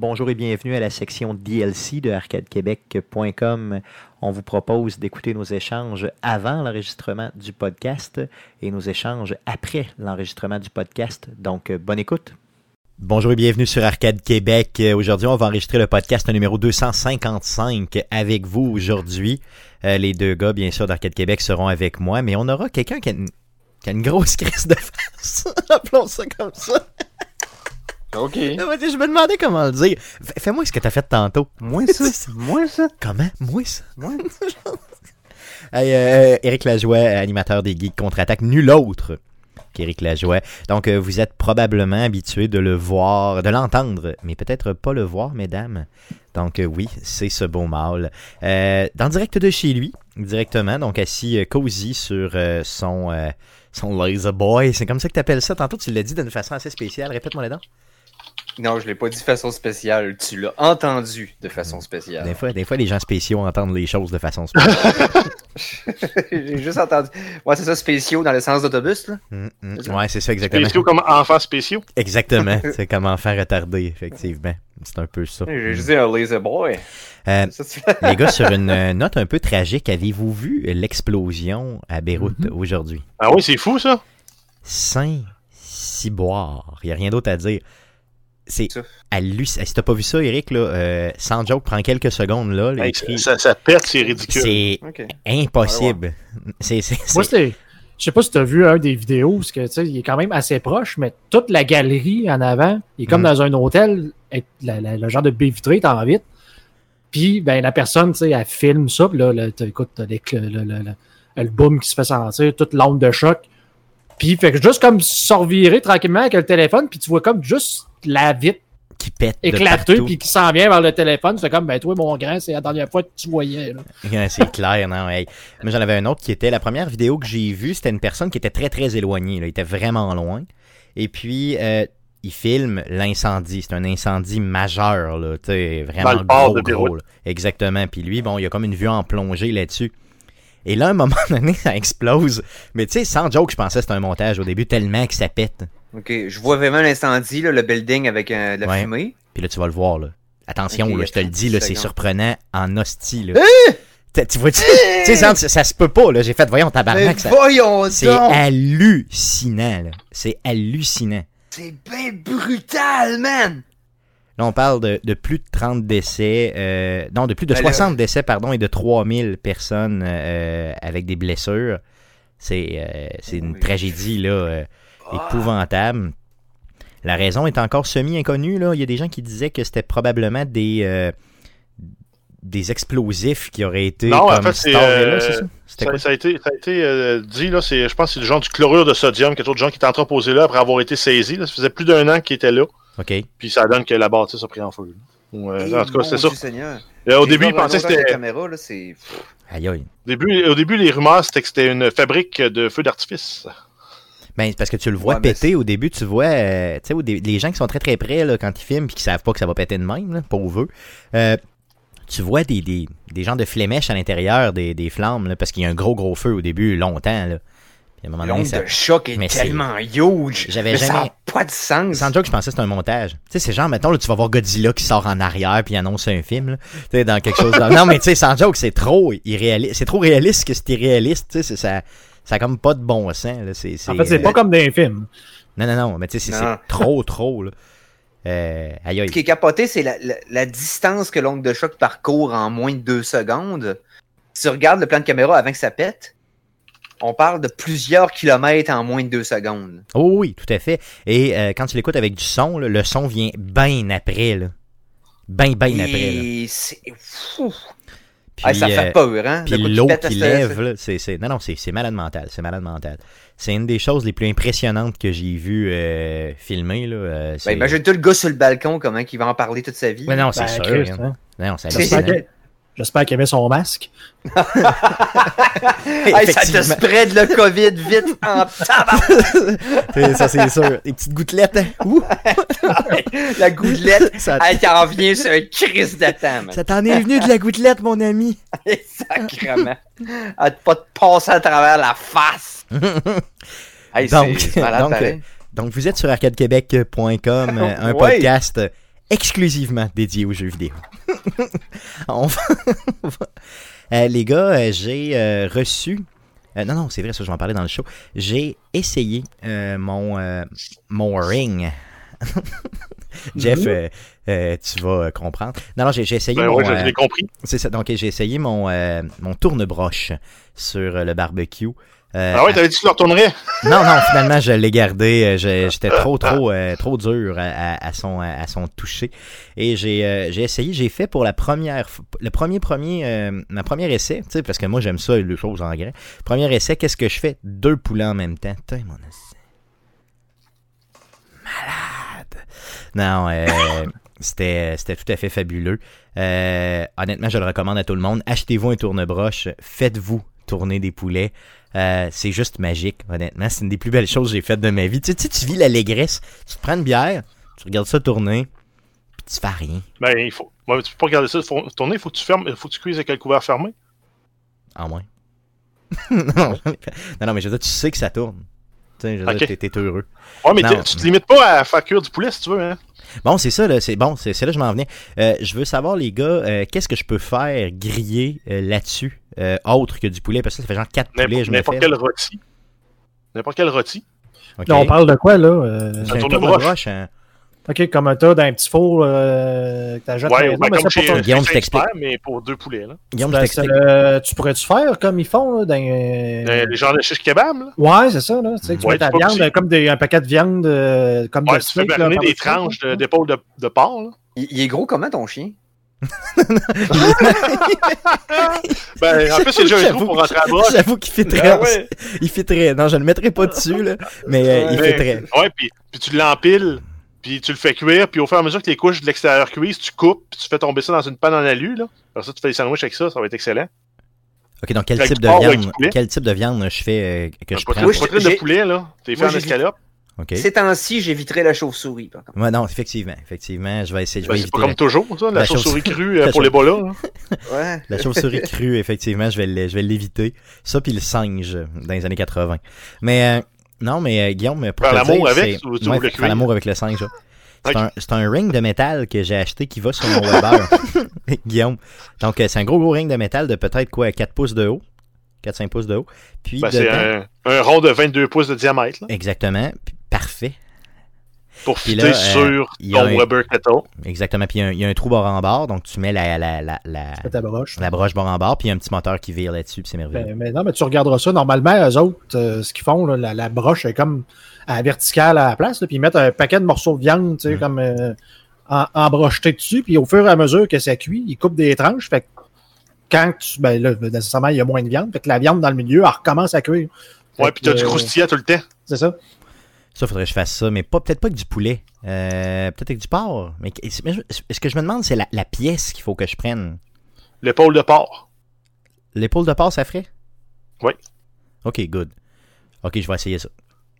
Bonjour et bienvenue à la section DLC de arcadequebec.com. On vous propose d'écouter nos échanges avant l'enregistrement du podcast et nos échanges après l'enregistrement du podcast. Donc, bonne écoute. Bonjour et bienvenue sur Arcade Québec. Aujourd'hui, on va enregistrer le podcast numéro 255 avec vous aujourd'hui. Euh, les deux gars, bien sûr, d'Arcade Québec seront avec moi, mais on aura quelqu'un qui, qui a une grosse crise de face. Appelons ça comme ça. Ok. Je me demandais comment le dire. F- Fais-moi ce que t'as fait tantôt. Moi ça. Moi ça. Comment? Moi, ça? Moi. Hey, euh, Éric Lajoie, animateur des Geeks Contre-Attaque, nul autre qu'Éric Lajoie. Donc, euh, vous êtes probablement habitué de le voir, de l'entendre, mais peut-être pas le voir, mesdames. Donc, euh, oui, c'est ce beau mâle. Euh, dans le direct de chez lui, directement, donc assis euh, cosy sur euh, son, euh, son Laser Boy. C'est comme ça que tu appelles ça. Tantôt, tu l'as dit d'une façon assez spéciale. Répète-moi les dents. Non, je l'ai pas dit de façon spéciale. Tu l'as entendu de façon Des spéciale. fois, des fois, les gens spéciaux entendent les choses de façon spéciale. J'ai juste entendu. Ouais, c'est ça, spéciaux dans le sens d'autobus, là. Mm, mm. C'est ça. Ouais, c'est ça exactement. Spéciaux comme enfants spéciaux. Exactement. c'est comme enfant retardé, effectivement. C'est un peu ça. J'ai juste dit un laser boy. Euh, Ça, tu- les gars, sur une euh, note un peu tragique, avez-vous vu l'explosion à Beyrouth Mm-hmm. aujourd'hui? Ah oui, c'est fou ça. Saint-Ciboire. Il n'y a rien d'autre à dire. C'est hallucinant. Si t'as pas vu ça, Eric, là, euh, sans joke, prends quelques secondes là. là, Hey, écrit- ça, ça pète, c'est ridicule. C'est impossible. C'est c'est- Moi, c'est-. Je sais pas si tu as vu un des vidéos, parce que tu sais, il est quand même assez proche, mais toute la galerie en avant, il est comme Mm. dans un hôtel, avec la- la- le genre de baie vitrée, t'en vite. Puis, ben, la personne, tu sais, elle filme ça, puis là, écoute, t'as le, le, le, le boom qui se fait sentir, toute l'onde de choc. Puis, fait que juste comme se revirer tranquillement avec le téléphone, puis tu vois comme juste la vitre qui pète partout. puis qui s'en vient vers le téléphone. C'est comme, ben, toi, mon grand, c'est la dernière fois que tu voyais. Ouais, c'est clair, non. Hey. Moi, j'en avais un autre qui était. La première vidéo que j'ai vue, c'était une personne qui était très, très éloignée. Là. Il était vraiment loin. Et puis, euh, il filme l'incendie. C'est un incendie majeur, là. Tu sais, vraiment Dans le port gros, de gros, là. Exactement. Puis lui, bon, il a comme une vue en plongée là-dessus. Et là, à un moment donné, ça explose. Mais tu sais, sans joke, je pensais que c'était un montage au début, tellement que ça pète. Ok, je vois vraiment l'incendie, là, le building avec euh, de la Ouais. fumée. Puis là, tu vas le voir, là. Attention, là, je te le dis, là, 30 c'est surprenant en hostie, là. T'as- Tu vois, tu sais, Sandre, ça, ça se peut pas, là. J'ai fait, voyons, tabarnak, ça, voyons C'est hallucinant, là. C'est hallucinant. C'est bien brutal, man! Là, on parle de, de plus de 30 décès, euh, non, de plus de Ben là- 60 décès, pardon, et de 3000 personnes euh, avec des blessures. C'est euh, c'est une Oui. tragédie, là. Épouvantable. La raison est encore semi-inconnue, là. Il y a des gens qui disaient que c'était probablement des... euh, des explosifs qui auraient été Non, en fait, c'est, là, euh, c'est ça? Ça, a été, ça a été euh, dit, là, c'est, je pense que c'est du genre du chlorure de sodium, quelque chose de genre qui était entreposé là après avoir été saisi. Là. Ça faisait plus d'un an qu'il était là, OK. puis ça donne que la bâtisse a pris en feu. Ou, Eh, en tout cas, c'était mon ça. Au J'ai début, vu il pensait que un autre c'était. la caméra, là, c'est... Aïe, aïe. Au début, au début, les rumeurs, c'était que c'était une fabrique de feux d'artifice. Ben, parce que tu le vois Ouais, péter au début, tu vois, euh, tu sais, les gens qui sont très très près là, quand ils filment et qui savent pas que ça va péter de même, là, pauvre eux, euh, tu vois des, des, des gens de flémèches à l'intérieur des, des flammes, là, parce qu'il y a un gros gros feu au début, longtemps. Là. Puis L'onde ça... de choc est Mais tellement huge. J'avais Mais ça jamais- n'a pas de sens. Sans joke, je pensais que c'était un montage. Tu sais, c'est genre, mettons, là, tu vas voir Godzilla qui sort en arrière puis il annonce un film, là. Tu sais, dans quelque chose. dans- Non, mais tu sais, sans joke, c'est trop irréaliste. C'est trop réaliste que c'est irréaliste, tu sais, c'est- ça, ça a comme pas de bon sens, là. C'est, En fait, c'est euh, pas comme dans les films. Non, non, non, mais tu sais, c'est, trop, trop, là. Euh, aïe, aïe. Ce qui est capoté, c'est la, la- la distance que l'onde de choc parcourt en moins de deux secondes. Si tu regardes le plan de caméra avant que ça pète, on parle de plusieurs kilomètres en moins de deux secondes. Oh oui, tout à fait. Et euh, quand tu l'écoutes avec du son, là, le son vient bien après, là. Ben, ben après, là. Puis, Ah, ça euh, fait peur, hein? Puis l'eau qui lève, là, c'est, c'est- non, non, c'est, c'est malade mental, c'est malade mental. C'est une des choses les plus impressionnantes que j'ai vues euh, filmer, là. euh, Ben, c'est... imagine-toi le gars sur le balcon, comment il va en parler toute sa vie. Ouais, non, c'est Ben, sûr. Christ, hein. hein. Non, c'est C'est- J'espère qu'il avait son masque. Hey, ça te spread le COVID vite en tabac. Ça, c'est sûr. Des petites gouttelettes, hein. La gouttelette, ça, elle t'en vient sur un crise de temps, ça t'en est venu de la gouttelette, mon ami. Sacrement. Elle te pas te passer à travers la face. Hey, Donc, donc, pareil. Donc, vous êtes sur arcadequebec.com, euh, un Ouais. podcast exclusivement dédié aux jeux vidéo. On va- on va- Euh, les gars, euh, j'ai euh, reçu. euh, non, non, c'est vrai, ça, je vais en parler dans le show. J'ai essayé euh, mon, euh, mon ring. Jeff, tu vas comprendre. Non, non, j'ai essayé Ben mon. ouais, je l'ai compris. c'est ça, donc j'ai essayé mon, mon tourne-broche sur le barbecue. Euh, Ah ouais, t'avais dit que tu le retournerais? non, non, finalement, je l'ai gardé. Euh, J'étais trop, trop, euh, trop dur à, à- son, à son toucher. Et j'ai euh, essayé, j'ai fait pour la première, le premier, premier, ma première essai, tu sais, parce que moi, j'aime ça, les choses en grain. Premier essai, qu'est-ce que je fais? Deux poulets en même temps. Putain, mon esti. Malade. Non, c'était c'était tout à fait fabuleux. Honnêtement, je le recommande à tout le monde. Achetez-vous un tourne-broche. Faites-vous tourner des poulets. Euh, c'est juste magique, honnêtement. C'est une des plus belles choses que j'ai faites de ma vie. Tu sais, tu vis l'allégresse. Tu te prends une bière, tu regardes ça tourner, puis tu fais rien. Ben, il faut. Ouais, tu peux pas regarder ça faut- tourner, il faut que tu fermes, faut que tu cuises avec le couvert fermé. En moins. non, non, non, mais je veux dire, tu sais que ça tourne. Tu sais, je veux dire, Ok. t'es- t'es heureux. Ouais, mais Non. tu te limites pas à faire cuire du poulet si tu veux, hein. Bon, c'est ça, là. C'est bon, c'est là que je m'en venais. Euh, je veux savoir, les gars, euh, qu'est-ce que je peux faire griller euh, là-dessus, euh, autre que du poulet? Parce que ça fait genre 4 poulets, N'importe quel rôti. N'importe quel rôti. Là, on parle de quoi, là? Euh, J'ai un tourne-broche. tourne-broche, hein. Ok, comme un tas d'un petit four euh, que t'achètes Ouais, ben, mais comme chez pour ton- Guillaume, je t'explique. Expert, mais pour deux poulets, là. Guillaume, je Ben, t'explique. c'est le- tu pourrais-tu faire comme ils font là, dans, Euh, les gens de shish kebab, là. Ouais, c'est ça. Là. Tu, sais, tu Ouais, mets ta viande comme des, un paquet de viande euh, comme Ouais, de tu fais steak, là, des tranches d'épaule de, de porc, là. Il, il est gros comment ton chien? Ben, en plus, c'est déjà un J'avoue- trou pour rentrer à broche. J'avoue qu'il fait très. Ah ouais. Il fait très. Non, je ne le mettrai pas dessus, là. Mais euh, il fait très. Ouais, puis, puis tu l'empiles, puis tu le fais cuire, puis au fur et à mesure que les couches de l'extérieur cuisent, tu coupes, puis tu fais tomber ça dans une panne en alu, là. Alors ça, tu fais des sandwichs avec ça, ça va être excellent. Ok, donc quel type de porc viande? Quel type de viande je fais euh, que je prends? poitrine de poulet, là. T'es fait en escalope? Ok. Ces temps-ci, j'éviterai la chauve-souris, par contre. Ouais, non, effectivement, effectivement, je vais essayer. Je Ben, vais c'est éviter pas comme la, toujours, ça, la, la chauve-souris chauve- crue euh, la pour les là. Ouais. la chauve-souris crue, effectivement, je vais le- je vais l'éviter. Ça puis le singe dans les années 80. Mais euh, non, mais euh, Guillaume, pour Faire l'amour avec, c'est- ou tu ouais, veux le faire l'amour avec le singe. là. C'est Ok. un, ring de métal que j'ai acheté qui va sur mon Weber. Guillaume. Donc, euh, c'est un gros, gros ring de métal de peut-être quoi, 4 pouces de haut. 4-5 pouces de haut. Puis, Ben, c'est un, un rond de 22 pouces de diamètre, là, exactement. Puis, parfait. Pour fitter là, euh, sur ton un- Weber Kettle. Exactement. Puis, il y a un- il y, a un trou bord en bord. Donc, tu mets la, la, la, la, ta broche. la broche bord en bord. Puis, il y a un petit moteur qui vire là-dessus. Puis, c'est merveilleux. Ben, mais non, mais tu regarderas ça. Normalement, eux autres, euh, ce qu'ils font, là, la, la broche est comme à la verticale à la place, là, puis ils mettent un paquet de morceaux de viande, tu sais, Mm. comme euh, en, embrocheté dessus, puis au fur et à mesure que ça cuit, ils coupent des tranches. Fait que quand tu. Ben là, nécessairement, il y a moins de viande. Fait que la viande dans le milieu, elle recommence à cuire. Fait Ouais, puis t'as que, du croustillant tout le temps. C'est ça. Ça, faudrait que je fasse ça, mais pas peut-être pas avec du poulet. Euh, peut-être avec du porc. Mais qu- mais je- ce que je me demande, c'est la, la pièce qu'il faut que je prenne. L'épaule de porc. L'épaule de porc, ça ferait? Oui. Ok, good. Ok, je vais essayer ça.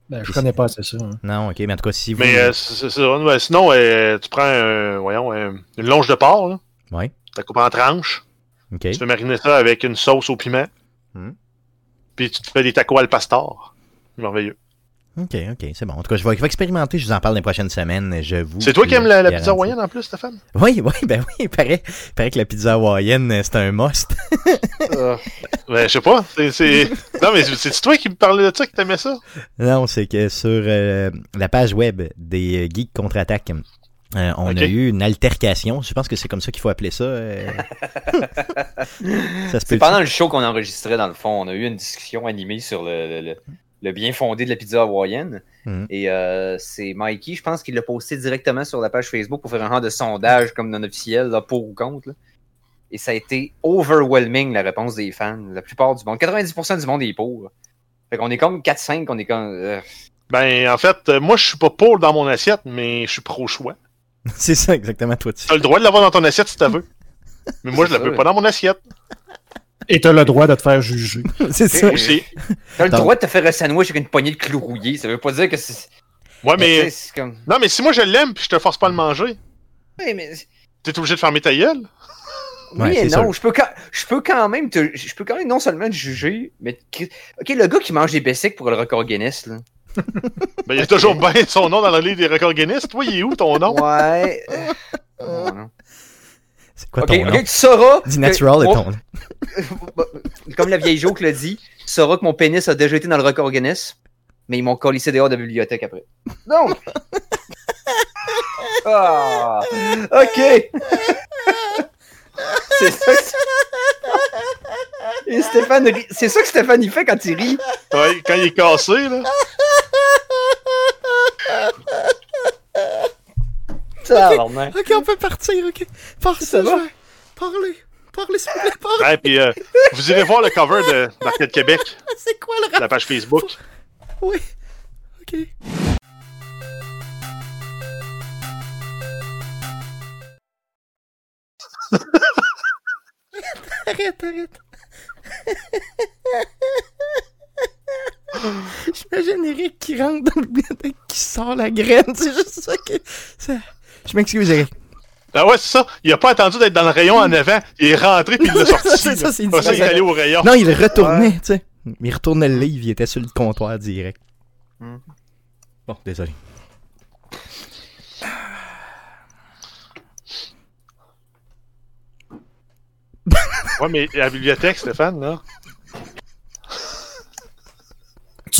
Ben, je connais pas assez ça. hein. Non, ok, mais en tout cas, si vous. Mais euh, c'est c'est ça. Ouais, sinon, euh, tu prends voyons, un- une longe de porc, là. Ouais, Tu la coupes en tranches. ok. Tu fais mariner ça avec une sauce au piment. Hmm. Puis tu te fais des tacos al pastor. Merveilleux. Ok, ok, c'est bon. En tout cas, je vais, je vais expérimenter, je vous en parle dans les prochaines semaines, je vous. C'est toi qui aimes la, la pizza hawaïenne en plus, Stéphane? Oui, oui, ben oui, il paraît, il paraît que la pizza hawaïenne, c'est un must. Ben, je sais pas. C'est. Non, mais c'est toi qui me parlais de ça, que t'aimais ça? Non, c'est que sur euh, la page web des euh, Geeks Contre-Attaque, euh, on a eu une altercation. Je pense que c'est comme ça qu'il faut appeler ça. euh. C'est pendant le show qu'on enregistrait, dans le fond. On a eu une discussion animée sur le, le- le- le bien fondé de la pizza hawaïenne. Mhm. Et euh, c'est Mikey, je pense, qui l'a posté directement sur la page Facebook pour faire un genre de sondage comme non officiel, là, pour ou contre. là. Et ça a été overwhelming, la réponse des fans. La plupart du monde. 90% du monde est pour. Fait qu'on est comme 4-5, on est comme... euh, Ben, en fait, euh, moi, je suis pas pour dans mon assiette, mais je suis pro-choix. C'est ça, exactement, toi. Tu... T'as le droit de l'avoir dans ton assiette si t'as veux. Mais moi, je la veux pas dans mon assiette. Et t'as le droit de te faire juger. c'est ça. Aussi. T'as le Donc- droit de te faire un sandwich avec une poignée de clous rouillés. Ça veut pas dire que c'est... Ouais, mais. c'est comme... Non, mais si moi je l'aime puis je te force pas à le manger, Ouais, mais... t'es obligé de fermer ta gueule. Ouais, Oui et c'est non, je peux, quand, je peux quand même te, je peux quand même non seulement te juger, mais ok le gars qui mange des bessics pour le record Guinness là. Ben, il y a toujours bien son nom dans la liste des records Guinness. Toi, il est où ton nom? Ouais. euh, C'est quoi Ok, ton ok, nom? tu sauras. Dis que- natural est mon- ton nom. Comme la vieille joke le dit, tu sauras que mon pénis a déjà été dans le record Guinness, mais ils m'ont collé dehors de la bibliothèque après. Donc. Ah, ok. C'est ça que Et Stéphane rit- C'est ça que Stéphane il fait quand il rit. Ouais, quand il est cassé, là. Ok, on peut partir, ok. Parle Ça va? Parlez. Parlez, s'il vous plaît, parlez. Ouais, puis euh, vous irez voir le cover de d'Arcade Québec, C'est quoi le la page Facebook. Oui. Ok. arrête, arrête. J'imagine Eric qui rentre dans le bibliothèque qui sort la graine. C'est juste ça que. Je m'excuse, Eric. Ah ouais, c'est ça. Il a pas attendu d'être dans le rayon en avant. Il est rentré puis il l'a sorti. C'est ça, c'est Après ça, il est allé au rayon. Non, il retournait, tu sais. Il retournait le livre, il était sur le comptoir direct. Hmm. Bon, désolé. Ouais, mais la bibliothèque, Stéphane, là.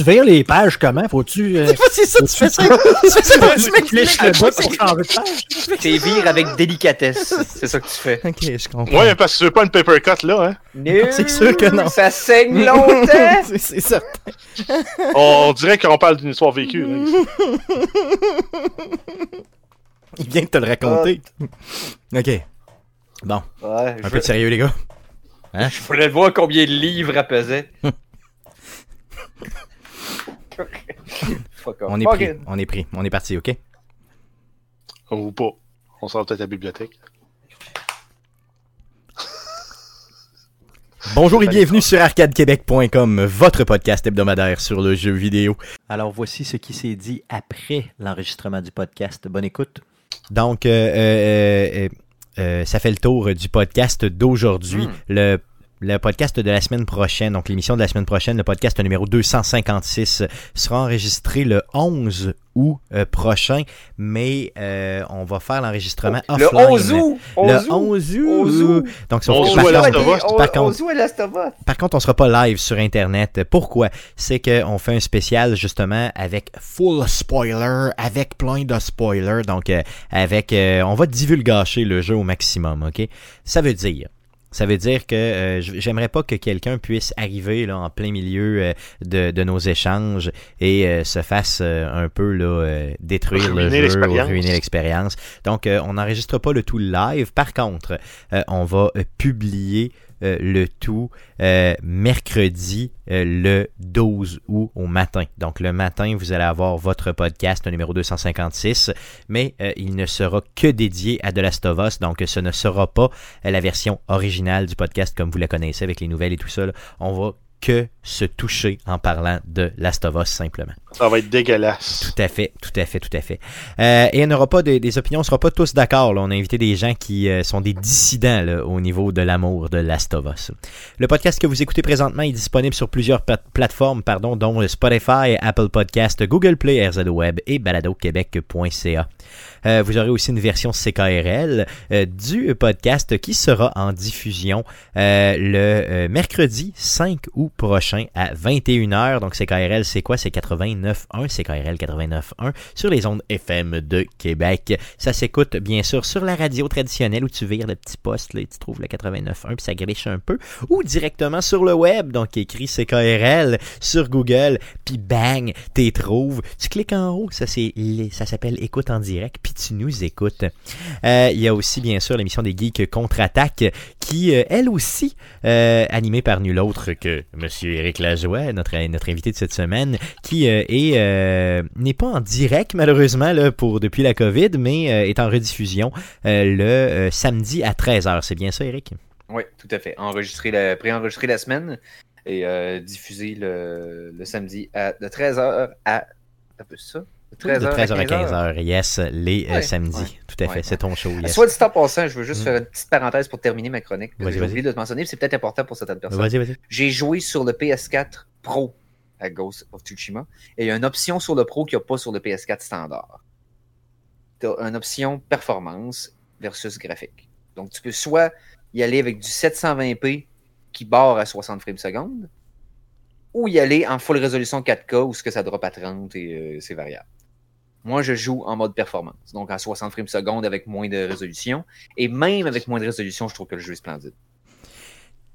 Tu vires les pages comment? Faut-tu. euh, C'est ça, tu fais ça. C'est ça, tu m'expliques. cliques le bas pour changer de page? T'es vire avec délicatesse. C'est ça que tu fais. Ok, je comprends. Ouais, parce que tu veux pas une paper cut, là, hein? Nul, C'est sûr que non. Ça saigne longtemps. C'est- ça. On, dirait qu'on parle d'une histoire vécue, là. ici. Il vient de te le raconter. Ok. Bon, Ouais, un peu de sérieux, les gars. je voulais voir combien de livres elle pesait. Fuck off. On est pris, on est pris, on est parti, ok? Ou pas. On sort peut-être à la bibliothèque. Bonjour et bienvenue sur arcadequebec.com, votre podcast hebdomadaire sur le jeu vidéo. Alors voici ce qui s'est dit après l'enregistrement du podcast. Bonne écoute. Donc, euh, euh, euh, euh, ça fait le tour du podcast d'aujourd'hui. Mm. Le, le podcast de la semaine prochaine, donc l'émission de la semaine prochaine, le podcast numéro 256, sera enregistré le 11 août euh, prochain, mais euh, on va faire l'enregistrement Le offline. 11 août. Le 11 août. 11 août. 11 août. Donc, ça, 11 par août à contre-. On- par contre- 11 août à Last of Us. par contre, on sera pas live sur Internet. Pourquoi? C'est qu'on fait un spécial justement avec full spoiler, avec plein de spoilers. Donc, euh, avec, euh, on va divulgacher le jeu au maximum, ok? Ça veut dire. Ça veut dire que euh, j'aimerais pas que quelqu'un puisse arriver là, en plein milieu euh, de, de nos échanges et euh, se fasse euh, un peu là, euh, détruire le jeu ou ruiner l'expérience. Donc, euh, on n'enregistre pas le tout live. Par contre, euh, on va publier euh, le tout euh, mercredi euh, le 12 août au matin. Donc le matin, vous allez avoir votre podcast numéro 256, mais il ne sera que dédié à The Last of Us, donc ce ne sera pas la version originale du podcast comme vous la connaissez avec les nouvelles et tout ça. On va que se toucher en parlant de Last of Us simplement. Ça va être dégueulasse. Tout à fait, tout à fait, tout à fait. Euh, et on n'aura pas de- des opinions, on ne sera pas tous d'accord. On a invité des gens qui euh, sont des dissidents là, au niveau de l'amour de Last of Us. Le podcast que vous écoutez présentement est disponible sur plusieurs pla- plateformes, pardon, dont Spotify, Apple Podcast, Google Play, RZ Web et baladoquebec.ca. Euh, vous aurez aussi une version CKRL du podcast qui sera en diffusion le mercredi 5 août prochain à 21h. Donc CKRL, c'est quoi? C'est 89.1, CKRL 89.1 sur les ondes FM de Québec. Ça s'écoute bien sûr sur la radio traditionnelle où tu vires le petit poste, là, et tu trouves le 89.1 puis ça griche un peu, ou directement sur le web, donc écrit CKRL sur Google, puis bang, t'y trouves. Tu cliques en haut, ça c'est ça s'appelle écoute en direct, puis tu nous écoutes. Euh, Il y a aussi bien sûr l'émission des geeks contre-attaque qui, euh, elle aussi, euh, animée par nul autre que Monsieur Éric Lajoie, notre, notre invité de cette semaine, qui euh, est euh, n'est pas en direct malheureusement pour depuis la COVID, mais euh, est en rediffusion le samedi à 13h. C'est bien ça, Eric? Oui, tout à fait. Enregistré la, la semaine et diffusé le, samedi à, de 13h à. Un peu ça? De 13h, de 13h à 15h. 15h, yes, les euh, Ouais, samedis. ouais, Tout à fait, ouais, c'est ton show, yes. Soit dit en passant, je veux juste Mm. faire une petite parenthèse pour terminer ma chronique. que J'ai vas-y. oublié de te mentionner, puis c'est peut-être important pour certaines personnes. Vas-y, vas-y. J'ai joué sur le PS4 Pro à Ghost of Tsushima et il y a une option sur le Pro qu'il n'y a pas sur le PS4 standard. Tu as une option performance versus graphique. Donc, tu peux soit y aller avec du 720p qui barre à 60 frames secondes, ou y aller en full résolution 4K où ce que ça drop à 30 et euh, c'est variable. Moi, je joue en mode performance, donc à 60 frames secondes avec moins de résolution. Et même avec moins de résolution, je trouve que le jeu est splendide.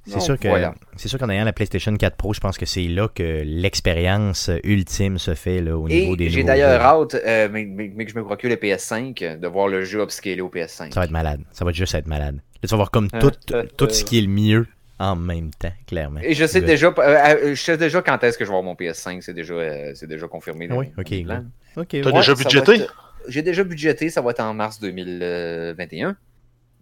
C'est sûr que voilà. c'est sûr qu'en ayant la PlayStation 4 Pro, je pense que c'est là que l'expérience ultime se fait là, au niveau des j'ai d'ailleurs hâte, euh, mais, mais- mais que je me procure le PS5, euh, de voir le jeu upscalé au PS5. Ça va être malade. Ça va juste être malade. Là, tu vas voir comme Euh, tout, euh, tout ce qui est le mieux en même temps, clairement. Et je sais déjà, euh, euh, je sais déjà quand est-ce que je vais avoir mon PS5, c'est déjà, euh, c'est déjà confirmé. dans- Oui, ok, T'as ouais. déjà budgété? être- J'ai déjà budgété, ça va être en mars 2021.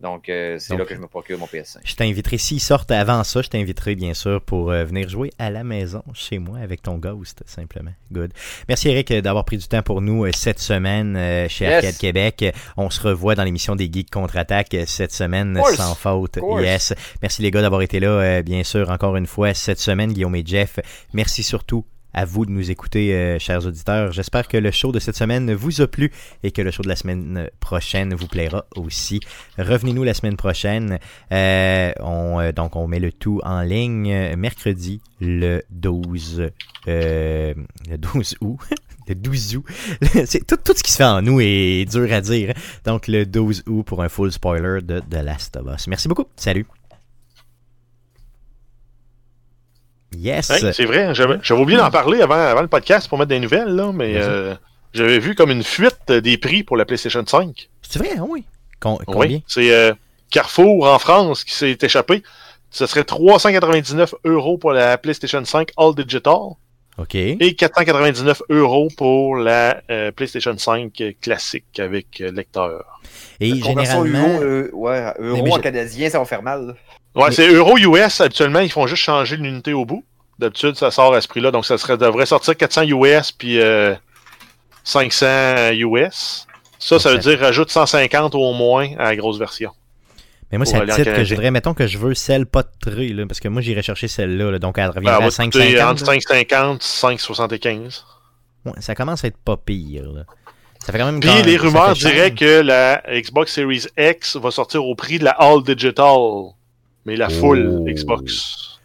Donc, euh, c'est là que je me procure mon PS5. Je t'inviterai, s'ils sortent avant ça, je t'inviterai bien sûr pour euh, venir jouer à la maison, chez moi, avec ton Ghost, simplement. Good. Merci Eric euh, d'avoir pris du temps pour nous euh, cette semaine euh, chez Yes. Arcade Québec. On se revoit dans l'émission des Geeks Contre-Attaque cette semaine, sans faute. Yes. Merci les gars d'avoir été là, euh, bien sûr, encore une fois, cette semaine, Guillaume et Jeff. Merci surtout à vous de nous écouter, euh, chers auditeurs. J'espère que le show de cette semaine vous a plu et que le show de la semaine prochaine vous plaira aussi. Revenez-nous la semaine prochaine. Euh, euh, donc, on met le tout en ligne mercredi le 12, euh, le 12 août. Le 12 août. C'est tout, tout ce qui se fait en nous est dur à dire. Donc, le 12 août pour un full spoiler de The Last of Us. Merci beaucoup. Salut. Yes. Hey, c'est vrai, j'avais oublié d'en parler avant, avant le podcast pour mettre des nouvelles, là, mais euh, j'avais vu comme une fuite des prix pour la PlayStation 5. C'est vrai, ah oui. Com- combien? Oui, c'est euh, Carrefour en France qui s'est échappé. Ce serait 399 euros pour la PlayStation 5 All Digital OK. et 499 euros pour la euh, PlayStation 5 classique avec euh, lecteur. Et généralement... euro, euh, ouais, euro en canadien, ça va faire mal. Ouais, Mais- c'est euro US. Habituellement, ils font juste changer l'unité au bout. D'habitude, ça sort à ce prix-là. Donc, ça serait, devrait sortir 400 US puis euh, 500 US. Ça, ça veut dire rajoute 150 au moins à la grosse version. Mais moi, c'est en titre que je voudrais, mettons que je veux celle pas de trait, là, parce que moi, j'irais chercher celle-là, là, donc elle Ben, reviendrait elle à va coûter 5,50. entre là. 5,50 5,75. Ouais, ça commence à être pas pire. Là. Ça fait quand même Puis quand- les rumeurs diraient que la Xbox Series X va sortir au prix de la All Digital. Mais la full Oh. Xbox.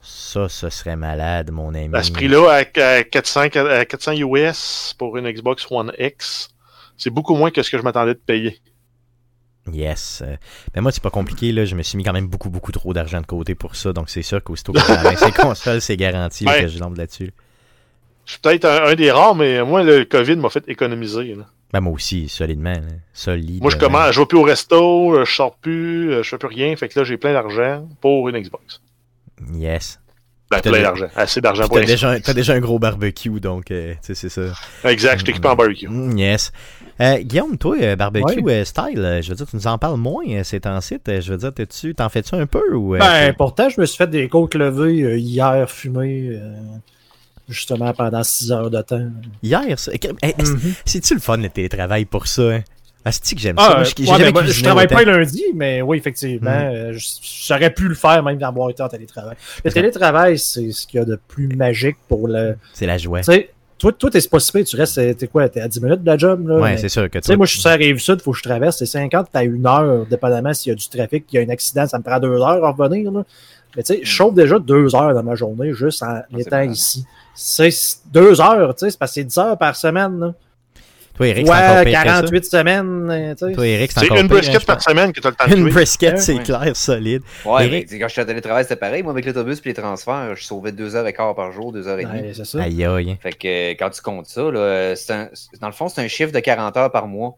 Ça, ce serait malade, mon ami. À ce prix-là, à, à 400, à 400 US pour une Xbox One X, c'est beaucoup moins que ce que je m'attendais de payer. Yes. Euh, Mais moi, c'est pas compliqué. Là. Je me suis mis quand même beaucoup, beaucoup trop d'argent de côté pour ça. Donc, c'est sûr qu'aussitôt que j'ai ces consoles, c'est garanti que je lampe là-dessus. Je suis peut-être un, un des rares, mais moi, le COVID m'a fait économiser. là. Ben, moi aussi, solidement. là. Solide. Moi, je commence, je vais plus au resto, euh, je sors plus, euh, je fais plus rien. Fait que là, j'ai plein d'argent pour une Xbox. Yes. Ben, plein de- d'argent. Assez d'argent Puis pour T'as une déjà, t'as déjà un gros barbecue, donc, euh, tu sais, c'est ça. Exact, je t'équipe en barbecue. Mm, yes. Euh, Guillaume, toi, euh, barbecue Ouais. euh, style, euh, je veux dire, tu nous en parles moins euh, ces temps-ci. euh, Je veux dire, t'es-tu- t'en fais-tu un peu ou. euh, Ben, pourtant, je me suis fait des côtes levées euh, hier, fumées, euh, justement pendant 6 heures de temps. Hier, Mhm. C'est-tu le fun, le télétravail pour ça? Hein? Asti que j'aime Ah, ça. Moi, j'ai ouais, jamais mais moi, je cuisiné travaille autant. pas lundi, mais oui, effectivement, Mhm. euh, j'aurais pu le faire même d'avoir été en télétravail. Le télétravail, c'est ce qu'il y a de plus magique pour le. C'est la joie. Tu sais, toi, toi, t'es pas si tu restes, euh, t'es quoi, t'es à 10 minutes de la job, là? Ouais, mais- c'est sûr que Tu sais, moi, je suis sur la rive sud, faut que je traverse, c'est 50 à 1 heure, dépendamment s'il y a du trafic, il y a un accident, ça me prend 2 heures à revenir, là. Mais tu sais, je chauffe déjà 2 heures dans ma journée juste en c'est étant ici. C'est 2 heures, tu sais, c'est parce que c'est 10 heures par semaine, là. Toi, Eric, c'est encore Ouais, pire que ça. 48 semaines, euh, tu sais. Toi, Eric, c'est une hein, brisket je par semaine que tu as le temps de Une brisket, c'est ouais. clair, solide. Ouais, Eric- mais quand j'étais en télétravail, c'était pareil. Moi, avec l'autobus puis les transferts, je sauvais deux heures et quart par jour, deux heures et demie. Ouais, c'est ça. Aïe, aïe. Fait que euh, quand tu comptes ça, là, un- dans le fond, c'est un chiffre de 40 heures par mois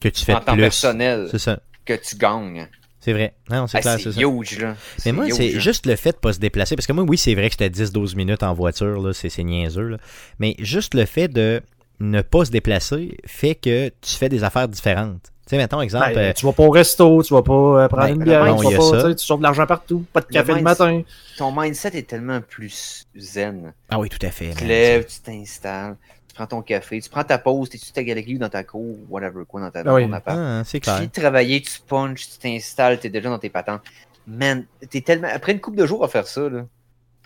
Que tu fais en temps plus. personnel C'est ça. que tu gagnes. C'est vrai. Non, c'est Ah, clair, c'est c'est ça. huge, là. Mais moi, huge, c'est là. juste le fait de pas se déplacer. Parce que moi, oui, c'est vrai que j'étais 10-12 minutes en voiture, là, c'est niaiseux. Là. Mais juste le fait de ne pas se déplacer fait que tu fais des affaires différentes. Tu sais, mettons, exemple, Ben, euh, tu vas pas au resto, tu vas pas euh, prendre Ben, une bière, non, tu, vas pas, ça. tu sauves de l'argent partout, pas de Le café le matin. Ton mindset est tellement plus zen. ah oui, tout à fait. Tu lèves, tu t'installes, prends ton café, tu prends ta pause, t'es tu ta galerie dans ta cour, whatever quoi, dans ta Ah oui. ton appart. Ah, Tu finis de travailler, tu punches, tu t'installes, t'es déjà dans tes patentes. Man, t'es tellement. Après une couple de jours à faire ça, là.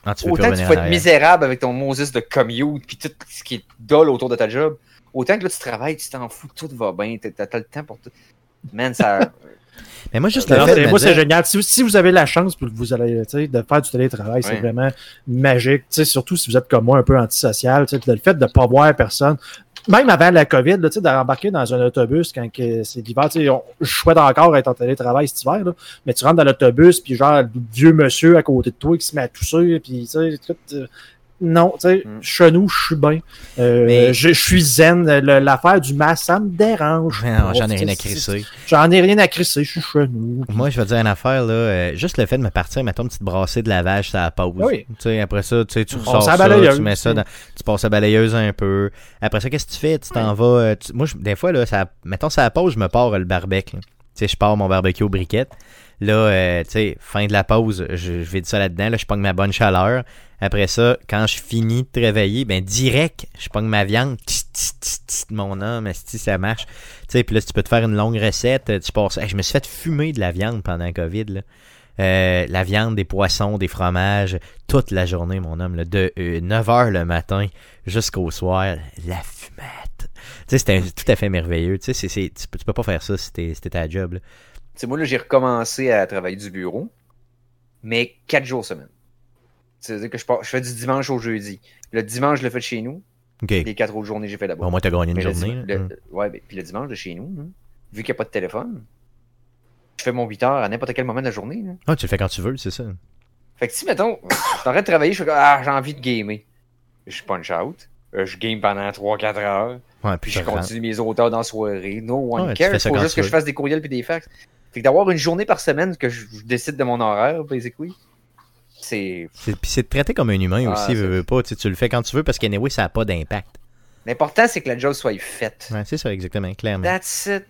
Ah, tu peux Autant que tu en être misérable avec ton Moses de commute puis tout ce qui est dole autour de ta job, autant que là tu travailles, tu t'en fous, tout va bien, t'as t'as le temps pour tout. Man, ça. Mais moi, juste le fait moi, c'est génial. Si, si vous avez la chance puis que vous allez, de faire du télétravail, c'est Ouais. vraiment magique. Tu sais, surtout si vous êtes comme moi, un peu antisocial. tu sais, Le fait de ne pas voir personne. Même avant la COVID, là, d'embarquer dans un autobus quand c'est l'hiver, tu sais, on- je souhaite encore être en télétravail cet hiver, là, mais tu rentres dans l'autobus, puis genre, le vieux monsieur à côté de toi qui se met à tousser, puis non, tu sais, Mm. chez nous, je suis bien. Euh, Mais- je, suis zen. L'affaire du masque, ça me dérange. Pas, J'en ai rien à crisser. J'en ai rien à crisser, je suis puis- Moi, je vais dire une affaire, là. euh, juste le fait de me partir, mettons, une petite brassée de lavage, ça pause. Oui. Tu sais, après ça, tu ressors ça, balayeuse, tu mets ça dans, tu passes la balayeuse un peu. Après ça, qu'est-ce que tu fais? Tu t'en vas. euh, tu- moi, je- des fois, là, ça, mettons, ça pause, je me pars le barbecue. Tu sais, je pars mon barbecue aux briquettes. Là, euh, tu sais, fin de la pause, je, je vais dire ça là-dedans, là, je pogne ma bonne chaleur. Après ça, quand je finis de travailler, ben direct, je pogne ma viande, mon homme, si ça marche? Tu sais, puis là, tu peux te faire une longue recette, tu passes. Je me suis fait fumer de la viande pendant le COVID, là. Euh, la viande, des poissons, des fromages, toute la journée, mon homme, de 9h le matin jusqu'au soir, la fumette. Tu sais, c'était tout à fait merveilleux. Tu sais, tu, peux, pas faire ça si t'es ta job. moi, là, j'ai recommencé à travailler du bureau, mais quatre jours semaine. C'est-à-dire que je, pars- je fais du dimanche au jeudi. Le dimanche, je le fais de chez nous. Les quatre autres journées, j'ai fait là-bas. Bon, moi, t'as gagné une Mais journée. le- Hum. Ouais, ben, puis le dimanche de chez nous, hein, vu qu'il n'y a pas de téléphone, je fais mon 8 heures à n'importe quel moment de la journée. là. Ah, tu le fais quand tu veux, c'est ça. Fait que si, mettons, train de travailler, je fais ah, j'ai envie de gamer. Je punch out. euh, je game pendant 3-4 heures. Ouais, Puis je rend- continue mes auteurs dans la soirée. No one Ouais, cares. ça Faut juste que je fasse des courriels puis des fax. Fait que d'avoir une journée par semaine que je, je décide de mon horaire, basically, c'est. Puis c'est de traiter comme un humain Ah, aussi, c'est- veux, veux pas. Tu, tu le fais quand tu veux parce qu'anyway, ça n'a pas d'impact. L'important, c'est que la job soit faite. Ouais, c'est ça, exactement, clairement. That's it.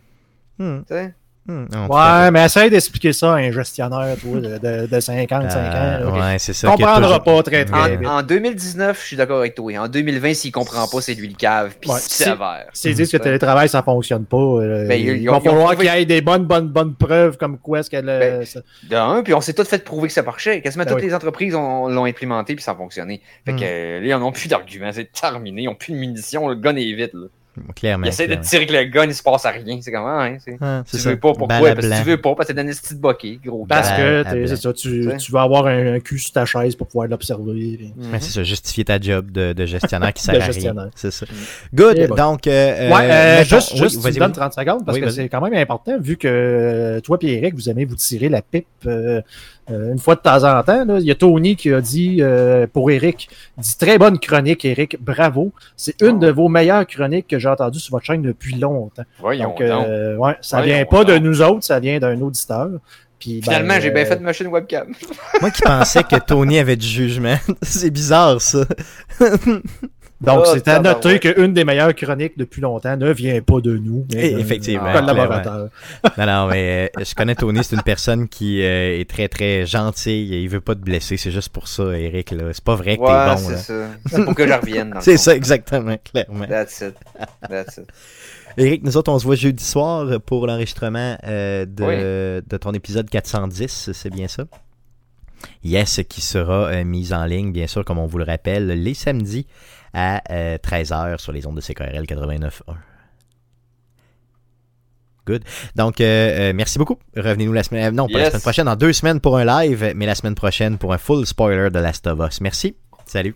Tu sais? Hum, tout à Ouais, mais essaye d'expliquer ça à un gestionnaire, toi, de, de, de 55 fait. ans. Euh, ouais, c'est ça. comprendra toujours- pas très très vite. En, en 2019, je suis d'accord avec toi. En 2020, s'il comprend pas, c'est lui le cave. Puis Ouais, sévère. S'ils disent que le télétravail, ça fonctionne pas, euh, Ben, ils- il va falloir prouvé- qu'il y ait des bonnes, bonnes, bonnes preuves comme quoi est-ce qu'elle... Ben, ça- De un, puis on s'est tous fait prouver que ça marchait. Quasiment Ben toutes oui. les entreprises ont- l'ont implémenté puis ça a fonctionné. Fait Hmm. que euh, là, ils n'ont plus d'arguments. C'est terminé. Ils n'ont plus de munitions. Le gun est vite. Là. Clairement. Ils essaient de clairement. tirer avec le gun, il se passe à rien. C'est comment, hein? c'est- Ah, Tu ça. veux pas, pourquoi? Balle Parce que tu veux pas, parce que c'est d'un esti de bokeh, gros. Parce que t'es- c'est ça, tu, tu vas avoir un, un cul sur ta chaise pour pouvoir l'observer. puis- Mhm. Ouais, c'est ça, justifier ta job de, de gestionnaire qui sert De à rien. gestionnaire. C'est ça. Mm. Good. Et bon. Donc, euh, Ouais, euh, mettons- juste, oui, juste tu vas-y, me donnes vas-y. 30 secondes parce Oui, que vas-y. c'est quand même important vu que euh, toi et Eric, vous aimez vous tirer la pipe euh, euh, une fois de temps en temps. là. Il y a Tony qui a dit euh, pour Eric, il dit très bonne chronique, Eric, bravo. C'est une Oh. de vos meilleures chroniques que j'ai entendues sur votre chaîne depuis longtemps. Voyons Donc, donc. euh, ouais, ça Voyons vient pas de nous autres, ça vient d'un auditeur. Puis, ben, Finalement, j'ai bien euh, fait de machine webcam. Moi qui pensais que Tony avait du jugement. c'est bizarre, ça. Donc, Ah, c'est à noter qu'une des meilleures chroniques depuis longtemps ne vient pas de nous, mais Et d'un effectivement, collaborateur. Non, non, mais euh, je connais Tony, c'est une personne qui euh, est très, très gentille. Il veut pas te blesser. C'est juste pour ça, Eric. là. C'est pas vrai que Ouais, t'es bon. c'est là. ça. C'est pour que je revienne. C'est ça, exactement, clairement. That's it. That's it. Eric, nous autres, on se voit jeudi soir pour l'enregistrement euh, de, Oui. de ton épisode 410, c'est bien ça? Yes, qui sera euh, mise en ligne, bien sûr, comme on vous le rappelle, les samedis à 13h sur les ondes de CKRL 89.1. Good. Donc, euh, euh, merci beaucoup. Revenez-nous la semaine... euh, non, pas la Yes. semaine prochaine, dans deux semaines pour un live, mais la semaine prochaine pour un full spoiler de Last of Us. Merci. Salut.